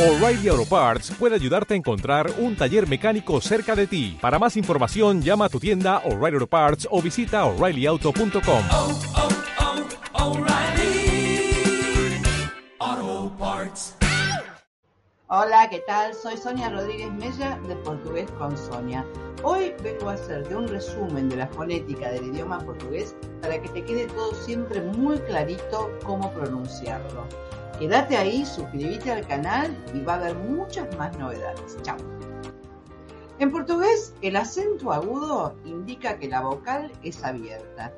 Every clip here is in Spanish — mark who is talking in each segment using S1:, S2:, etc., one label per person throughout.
S1: O'Reilly Auto Parts puede ayudarte a encontrar un taller mecánico cerca de ti. Para más información, llama a tu tienda O'Reilly Auto Parts o visita oreillyauto.com.
S2: oh, oh, Parts.
S3: Hola, ¿qué tal? Soy Sonia Rodríguez Mella de Portugués con Sonia. Hoy vengo a hacerte un resumen de la fonética del idioma portugués para que te quede todo siempre muy clarito cómo pronunciarlo. Quédate ahí, suscríbete al canal y va a haber muchas más novedades. Chao. En portugués, el acento agudo indica que la vocal es abierta.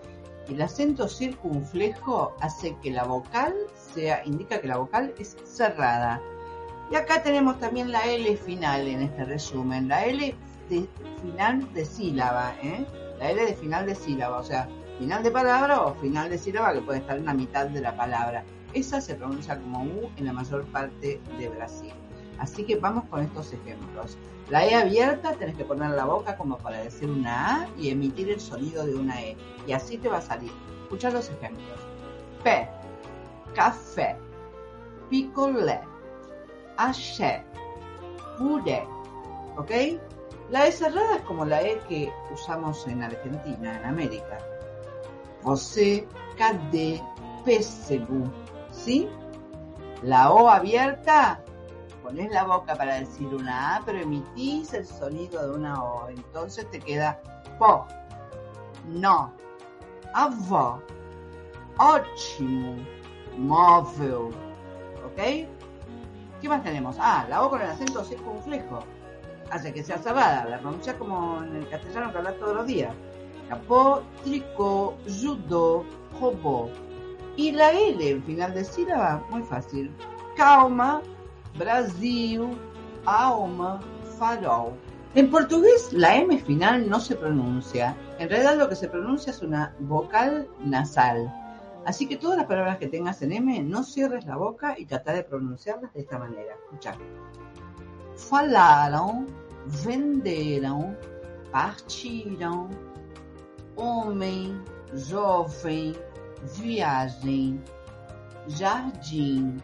S3: El acento circunflejo hace que la vocal sea, indica que la vocal es cerrada. Y acá tenemos también la L final en este resumen. La L final de sílaba, ¿eh? La L de final de sílaba, o sea, final de palabra o final de sílaba que puede estar en la mitad de la palabra. Esa se pronuncia como U en la mayor parte de Brasil. Así que vamos con estos ejemplos. La E abierta tenés que poner la boca como para decir una A y emitir el sonido de una E. Y así te va a salir. Escucha los ejemplos. Pé, café, picolé, axé, puré. ¿Ok? La E cerrada es como la E que usamos en Argentina, en América. Você, cadê, pêssego. ¿Sí? La O abierta, pones la boca para decir una A, pero emitís el sonido de una O. Entonces te queda po, no, avó, ótimo, móvil. ¿Ok? ¿Qué más tenemos? Ah, la O con el acento circunflejo. Hace que sea cerrada. La pronuncia como en el castellano que hablas todos los días. Capó, tricó, judo, robó. Y la L en final de sílaba, muy fácil. Calma, Brasil, alma, farol. En portugués la M final no se pronuncia. En realidad lo que se pronuncia es una vocal nasal. Así que todas las palabras que tengas en M, no cierres la boca y trata de pronunciarlas de esta manera. Escucha. Falaram, venderam, partiram, homem, jovem, viagem, jardim,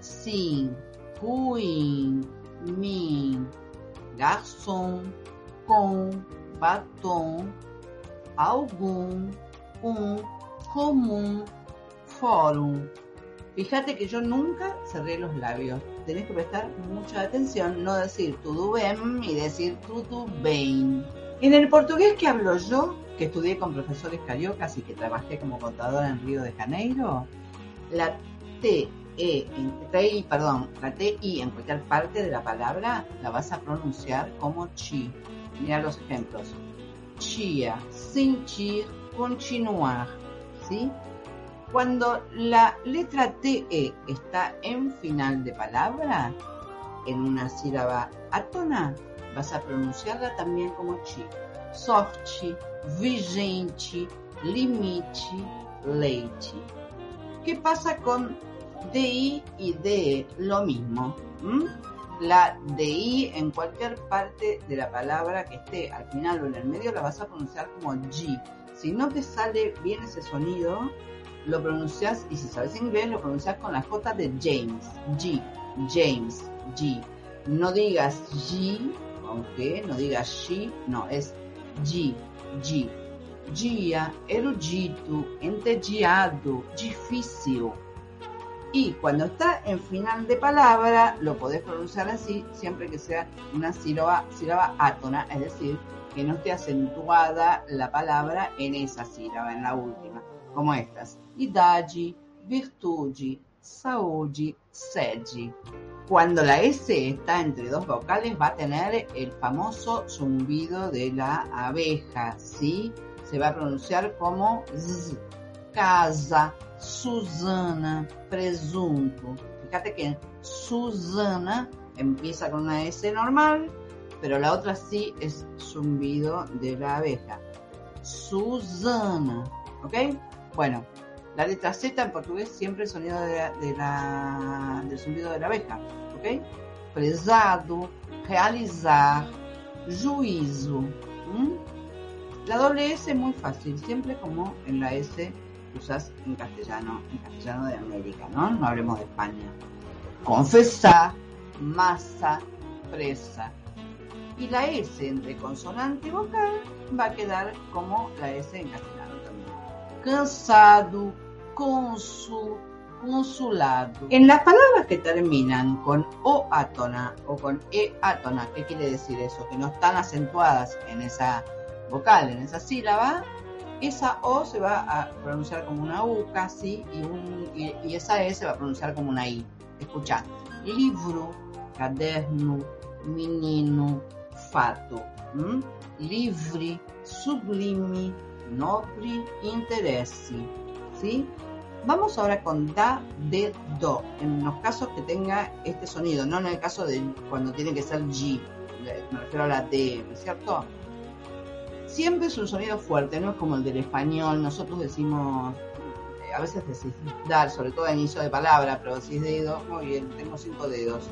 S3: sim, ruim, mim, garçom, com, batom, algum, um, común, fórum. Fíjate que yo nunca cerré los labios. Tenés que prestar mucha atención, no decir tudo bem y decir tudo bem. En el portugués que hablo yo, que estudié con profesores cariocas y que trabajé como contadora en Río de Janeiro, la T, E, T, perdón, la T, I en cualquier parte de la palabra la vas a pronunciar como chi. Mira los ejemplos. Chia, sentir, continuar. ¿Sí? Cuando la letra TE está en final de palabra, en una sílaba átona, vas a pronunciarla también como chi. Sorte, vigente, limite, leite. ¿Qué pasa con DI y DE? Lo mismo. ¿m? La DI en cualquier parte de la palabra que esté al final o en el medio la vas a pronunciar como G. Si no te sale bien ese sonido, lo pronuncias, y si sabes inglés, lo pronuncias con la J de James. G. James. G. No digas G, aunque no digas she, no, es G. G. Dia, erudito, entediado, difícil. Y cuando está en final de palabra, lo podés pronunciar así, siempre que sea una sílaba, sílaba átona, es decir, que no esté acentuada la palabra en esa sílaba, en la última, como estas. Idade, virtude, saúde, sede. Cuando la S está entre dos vocales va a tener el famoso zumbido de la abeja, ¿sí? Se va a pronunciar como Z, casa, Susana, presunto. Fíjate que Susana empieza con una S normal, pero la otra sí es zumbido de la abeja. Susana, ¿ok? Bueno, la letra Z en portugués siempre el sonido del zumbido de la abeja, ¿ok? Prezado, realizar, juízo. ¿m? La doble S muy fácil, siempre como en la S usas en castellano, en castellano de América, ¿no? No hablemos de España. Confesar, masa, presa. Y la S entre consonante y vocal va a quedar como la S en castellano. Cansado, consu, consulado. En las palabras que terminan con O átona o con E átona, ¿qué quiere decir eso? Que no están acentuadas en esa vocal, en esa sílaba, esa O se va a pronunciar como una U casi y, esa E se va a pronunciar como una I. Escucha, livro, caderno, menino, fato. ¿m? Livre, sublime, nobre, interesse. ¿Sí? Vamos ahora con da, de, do, en los casos que tenga este sonido, no en el caso de cuando tiene que ser G, me refiero a la D, ¿no es cierto? Siempre es un sonido fuerte, no es como el del español, nosotros decimos, eh, a veces decís dar, sobre todo a inicio de palabra, pero decís dedo, muy bien, tengo cinco dedos.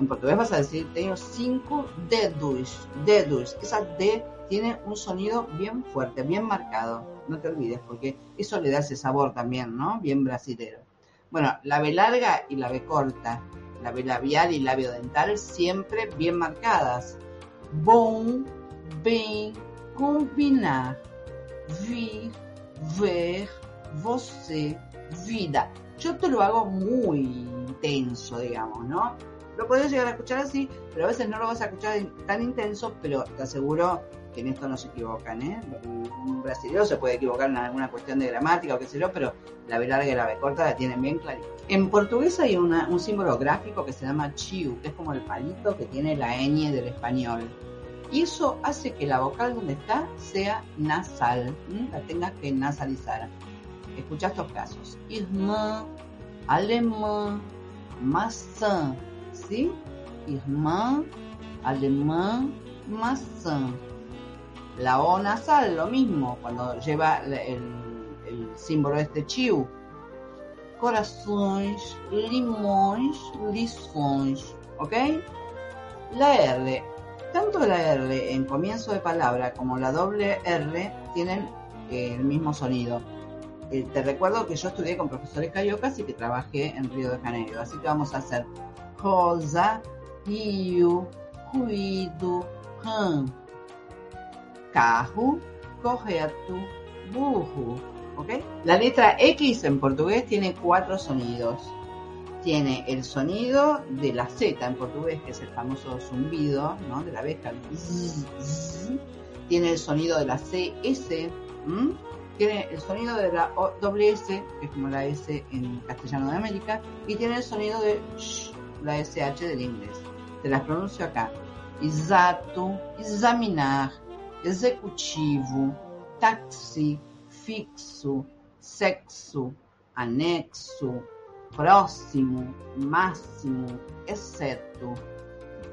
S3: En portugués vas a decir, tengo cinco dedos, dedos, esa D tiene un sonido bien fuerte, bien marcado no te olvides, porque eso le da ese sabor también, ¿no? Bien brasilero. Bueno, la B larga y la B corta, la B labial y labio dental siempre bien marcadas. Bom, bem, combinar, vir, ver, você, vida. Yo te lo hago muy intenso, digamos, ¿no? Lo podés llegar a escuchar así, pero a veces no lo vas a escuchar tan intenso, pero te aseguro en esto no se equivocan, ¿eh? Un brasileño se puede equivocar en alguna cuestión de gramática o qué sé yo, pero la B larga y la B corta la tienen bien clarita. En portugués hay una- un símbolo gráfico que se llama chiu, que es como el palito que tiene la ñ del español. Y eso hace que la vocal donde está sea nasal, la tengas que nasalizar. Escucha estos casos. Irmã, alemán, maçã, ¿sí? Irmã, alemán, maçã. La O nasal, lo mismo, cuando lleva el, símbolo este chiu. Corações, limões, lições, ¿ok? La R, tanto la R en comienzo de palabra como la doble R tienen eh, el mismo sonido. Eh, te recuerdo que yo estudié con profesores cariocas y que trabajé en Río de Janeiro, así que vamos a hacer rosa, rio, ruído, ram, carro, correto, burro. ¿ok? La letra X en portugués tiene cuatro sonidos. Tiene el sonido de la Z en portugués, que es el famoso zumbido ¿no? de la abeja. Tiene el sonido de la CS. Tiene el sonido de la O- doble S, que es como la S en castellano de América. Y tiene el sonido de sh, la SH del inglés. Te las pronuncio acá. Exato, examinar, executivo, táxi, fixo, sexo, anexo, próximo, máximo, exceto,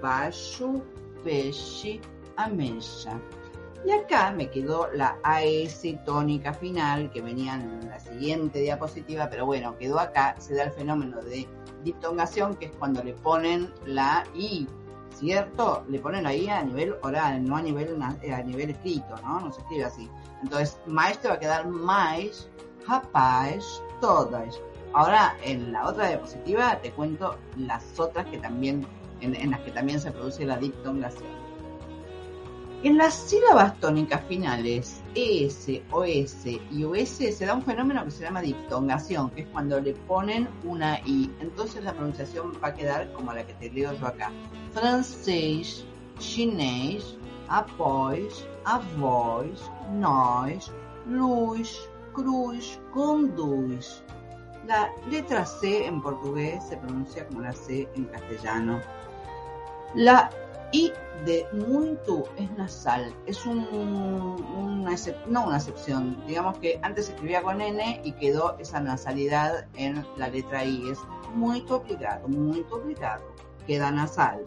S3: baixo, peixe, ameixa. Y acá me quedó la AS tónica final que venía en la siguiente diapositiva, pero bueno, quedó acá, se da el fenómeno de diptongación, que es cuando le ponen la I, ¿cierto? Le ponen I a nivel oral, no a nivel, eh, a nivel escrito, ¿no? No se escribe así. Entonces, mais te va a quedar mais, rapaz, todas. Ahora, en la otra diapositiva te cuento las otras que también, en, las que también se produce la diptongación. En las sílabas tónicas finales, ES, OS y US se da un fenómeno que se llama diptongación, que es cuando le ponen una I. Entonces la pronunciación va a quedar como la que te leo yo acá. Francês, chinês, após, avós, nós, luz, cruz, conduz. La letra C en portugués se pronuncia como la C en castellano. La I de muito es nasal, es un, una no una excepción, digamos que antes se escribía con N y quedó esa nasalidad en la letra I, es muy obrigado, muy obrigado, queda nasal.